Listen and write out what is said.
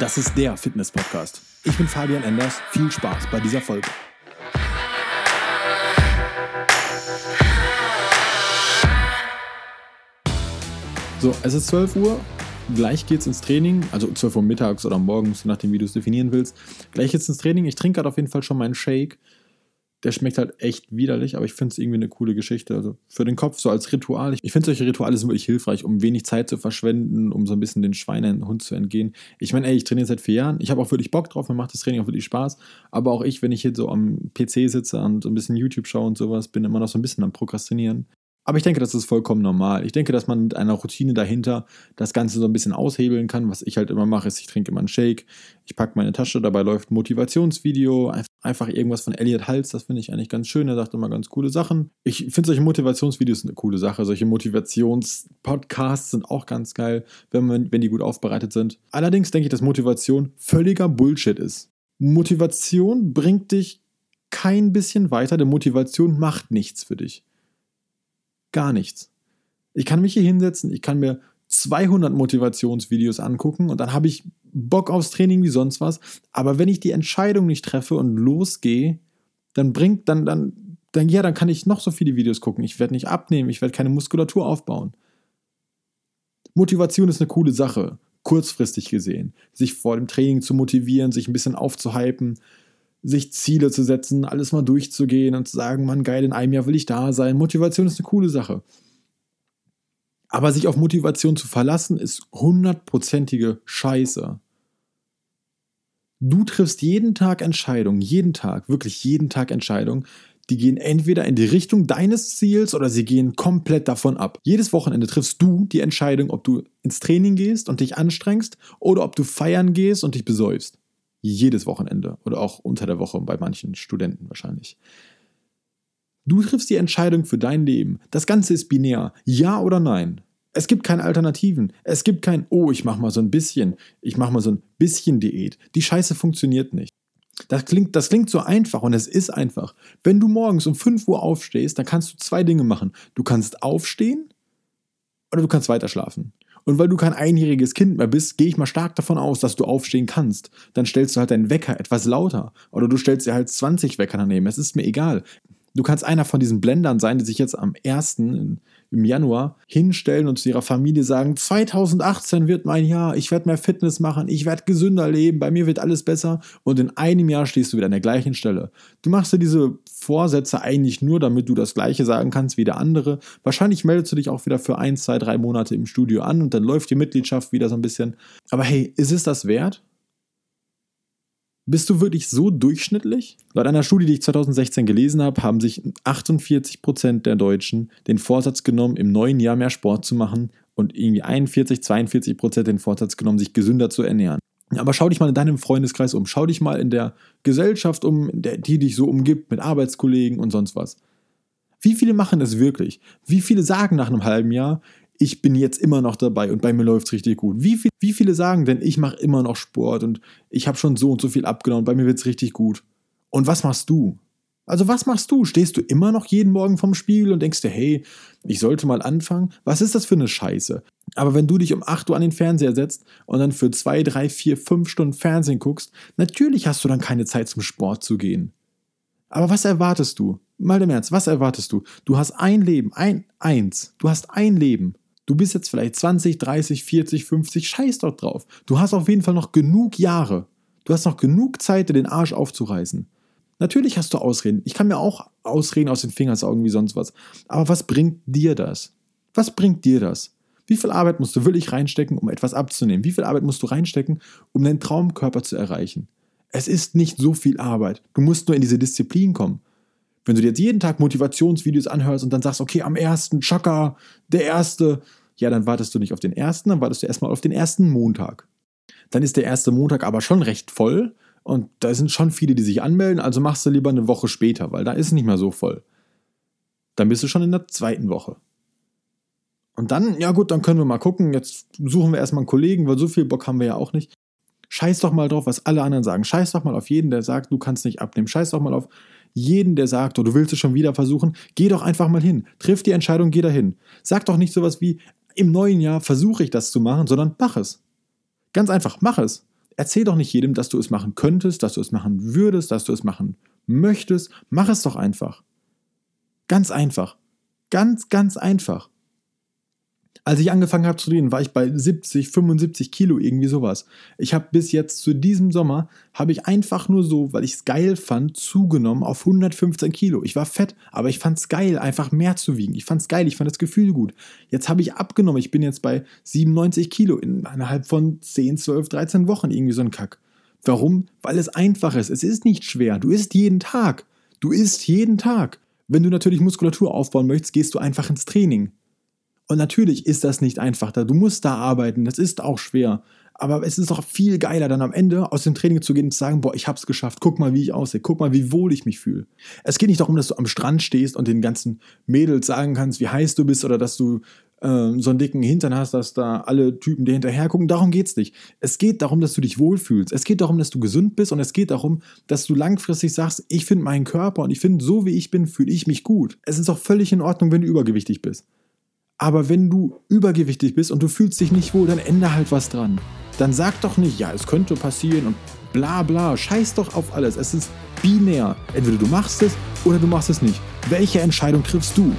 Das ist der Fitness-Podcast. Ich bin Fabian Enders. Viel Spaß bei dieser Folge. So, es ist 12 Uhr. Gleich geht's ins Training. Also 12 Uhr mittags oder morgens, je nachdem, wie du es definieren willst. Gleich geht's ins Training. Ich trinke gerade auf jeden Fall schon meinen Shake der schmeckt halt echt widerlich, aber ich finde es irgendwie eine coole Geschichte. Also für den Kopf, so als Ritual. Ich finde solche Rituale sind wirklich hilfreich, um wenig Zeit zu verschwenden, um so ein bisschen den Schweinehund zu entgehen. Ich meine, ey, ich trainiere seit vier Jahren. Ich habe auch wirklich Bock drauf, mir macht das Training auch wirklich Spaß. Aber auch ich, wenn ich hier so am PC sitze und so ein bisschen YouTube schaue und sowas, bin immer noch so ein bisschen am Prokrastinieren. Aber ich denke, das ist vollkommen normal. Ich denke, dass man mit einer Routine dahinter das Ganze so ein bisschen aushebeln kann. Was ich halt immer mache, ist, ich trinke immer einen Shake, ich packe meine Tasche, dabei läuft ein Motivationsvideo, einfach irgendwas von Elliot Hals, das finde ich eigentlich ganz schön. Er sagt immer ganz coole Sachen. Ich finde solche Motivationsvideos eine coole Sache. Solche Motivationspodcasts sind auch ganz geil, wenn, man, wenn die gut aufbereitet sind. Allerdings denke ich, dass Motivation völliger Bullshit ist. Motivation bringt dich kein bisschen weiter, denn Motivation macht nichts für dich. Gar nichts. Ich kann mich hier hinsetzen, ich kann mir 200 Motivationsvideos angucken und dann habe ich Bock aufs Training wie sonst was. Aber wenn ich die Entscheidung nicht treffe und losgehe, dann bringt, dann, dann, dann, ja, dann kann ich noch so viele Videos gucken. Ich werde nicht abnehmen, ich werde keine Muskulatur aufbauen. Motivation ist eine coole Sache, kurzfristig gesehen. Sich vor dem Training zu motivieren, sich ein bisschen aufzuhypen, sich Ziele zu setzen, alles mal durchzugehen und zu sagen, Mann, geil, in einem Jahr will ich da sein. Motivation ist eine coole Sache. Aber sich auf Motivation zu verlassen, ist hundertprozentige Scheiße. Du triffst jeden Tag Entscheidungen, jeden Tag, wirklich jeden Tag Entscheidungen, die gehen entweder in die Richtung deines Ziels oder sie gehen komplett davon ab. Jedes Wochenende triffst du die Entscheidung, ob du ins Training gehst und dich anstrengst oder ob du feiern gehst und dich besäufst jedes Wochenende oder auch unter der Woche bei manchen Studenten wahrscheinlich. Du triffst die Entscheidung für dein Leben. Das Ganze ist binär. Ja oder nein. Es gibt keine Alternativen. Es gibt kein, oh, ich mach mal so ein bisschen, ich mach mal so ein bisschen Diät. Die Scheiße funktioniert nicht. Das klingt, das klingt so einfach und es ist einfach. Wenn du morgens um 5 Uhr aufstehst, dann kannst du zwei Dinge machen. Du kannst aufstehen oder du kannst weiter schlafen. Und weil du kein einjähriges Kind mehr bist, gehe ich mal stark davon aus, dass du aufstehen kannst. Dann stellst du halt deinen Wecker etwas lauter. Oder du stellst dir halt 20 Wecker daneben. Es ist mir egal. Du kannst einer von diesen Blendern sein, die sich jetzt am 1. im Januar hinstellen und zu ihrer Familie sagen, 2018 wird mein Jahr, ich werde mehr Fitness machen, ich werde gesünder leben, bei mir wird alles besser und in einem Jahr stehst du wieder an der gleichen Stelle. Du machst dir diese Vorsätze eigentlich nur, damit du das gleiche sagen kannst wie der andere. Wahrscheinlich meldest du dich auch wieder für ein, zwei, drei Monate im Studio an und dann läuft die Mitgliedschaft wieder so ein bisschen. Aber hey, ist es das wert? Bist du wirklich so durchschnittlich? Laut einer Studie, die ich 2016 gelesen habe, haben sich 48 Prozent der Deutschen den Vorsatz genommen, im neuen Jahr mehr Sport zu machen und irgendwie 41, 42 Prozent den Vorsatz genommen, sich gesünder zu ernähren. Aber schau dich mal in deinem Freundeskreis um. Schau dich mal in der Gesellschaft um, die dich so umgibt, mit Arbeitskollegen und sonst was. Wie viele machen das wirklich? Wie viele sagen nach einem halben Jahr, ich bin jetzt immer noch dabei und bei mir läuft es richtig gut. Wie, viel, wie viele sagen denn, ich mache immer noch Sport und ich habe schon so und so viel abgenommen, bei mir wird es richtig gut. Und was machst du? Also was machst du? Stehst du immer noch jeden Morgen vorm Spiegel und denkst dir, hey, ich sollte mal anfangen? Was ist das für eine Scheiße? Aber wenn du dich um 8 Uhr an den Fernseher setzt und dann für 2, 3, 4, 5 Stunden Fernsehen guckst, natürlich hast du dann keine Zeit zum Sport zu gehen. Aber was erwartest du? Mal im Ernst, was erwartest du? Du hast ein Leben, ein, eins. Du hast ein Leben. Du bist jetzt vielleicht 20, 30, 40, 50, scheiß doch drauf. Du hast auf jeden Fall noch genug Jahre. Du hast noch genug Zeit, dir den Arsch aufzureißen. Natürlich hast du Ausreden. Ich kann mir auch Ausreden aus den Fingern saugen wie sonst was. Aber was bringt dir das? Was bringt dir das? Wie viel Arbeit musst du wirklich reinstecken, um etwas abzunehmen? Wie viel Arbeit musst du reinstecken, um deinen Traumkörper zu erreichen? Es ist nicht so viel Arbeit. Du musst nur in diese Disziplin kommen. Wenn du dir jetzt jeden Tag Motivationsvideos anhörst und dann sagst, okay, am ersten Chaka, der erste, ja, dann wartest du nicht auf den ersten, dann wartest du erstmal auf den ersten Montag. Dann ist der erste Montag aber schon recht voll und da sind schon viele, die sich anmelden, also machst du lieber eine Woche später, weil da ist nicht mehr so voll. Dann bist du schon in der zweiten Woche. Und dann, ja gut, dann können wir mal gucken. Jetzt suchen wir erstmal einen Kollegen, weil so viel Bock haben wir ja auch nicht. Scheiß doch mal drauf, was alle anderen sagen. Scheiß doch mal auf jeden, der sagt, du kannst nicht abnehmen. Scheiß doch mal auf jeden, der sagt, oh, du willst es schon wieder versuchen. Geh doch einfach mal hin. Triff die Entscheidung, geh dahin. Sag doch nicht sowas wie, im neuen Jahr versuche ich das zu machen, sondern mach es. Ganz einfach, mach es. Erzähl doch nicht jedem, dass du es machen könntest, dass du es machen würdest, dass du es machen möchtest. Mach es doch einfach. Ganz einfach. Ganz, ganz einfach. Als ich angefangen habe zu trainieren, war ich bei 70, 75 Kilo, irgendwie sowas. Ich habe bis jetzt zu diesem Sommer, habe ich einfach nur so, weil ich es geil fand, zugenommen auf 115 Kilo. Ich war fett, aber ich fand es geil, einfach mehr zu wiegen. Ich fand es geil, ich fand das Gefühl gut. Jetzt habe ich abgenommen, ich bin jetzt bei 97 Kilo innerhalb von 10, 12, 13 Wochen, irgendwie so ein Kack. Warum? Weil es einfach ist. Es ist nicht schwer. Du isst jeden Tag. Du isst jeden Tag. Wenn du natürlich Muskulatur aufbauen möchtest, gehst du einfach ins Training. Und natürlich ist das nicht einfach. Du musst da arbeiten, das ist auch schwer. Aber es ist doch viel geiler, dann am Ende aus dem Training zu gehen und zu sagen, boah, ich hab's geschafft, guck mal, wie ich aussehe, guck mal, wie wohl ich mich fühle. Es geht nicht darum, dass du am Strand stehst und den ganzen Mädels sagen kannst, wie heiß du bist oder dass du äh, so einen dicken Hintern hast, dass da alle Typen dir hinterher gucken. Darum geht's nicht. Es geht darum, dass du dich wohlfühlst. Es geht darum, dass du gesund bist und es geht darum, dass du langfristig sagst, ich finde meinen Körper und ich finde, so wie ich bin, fühle ich mich gut. Es ist auch völlig in Ordnung, wenn du übergewichtig bist. Aber wenn du übergewichtig bist und du fühlst dich nicht wohl, dann ändere halt was dran. Dann sag doch nicht, ja, es könnte passieren und bla bla. Scheiß doch auf alles. Es ist binär. Entweder du machst es oder du machst es nicht. Welche Entscheidung triffst du?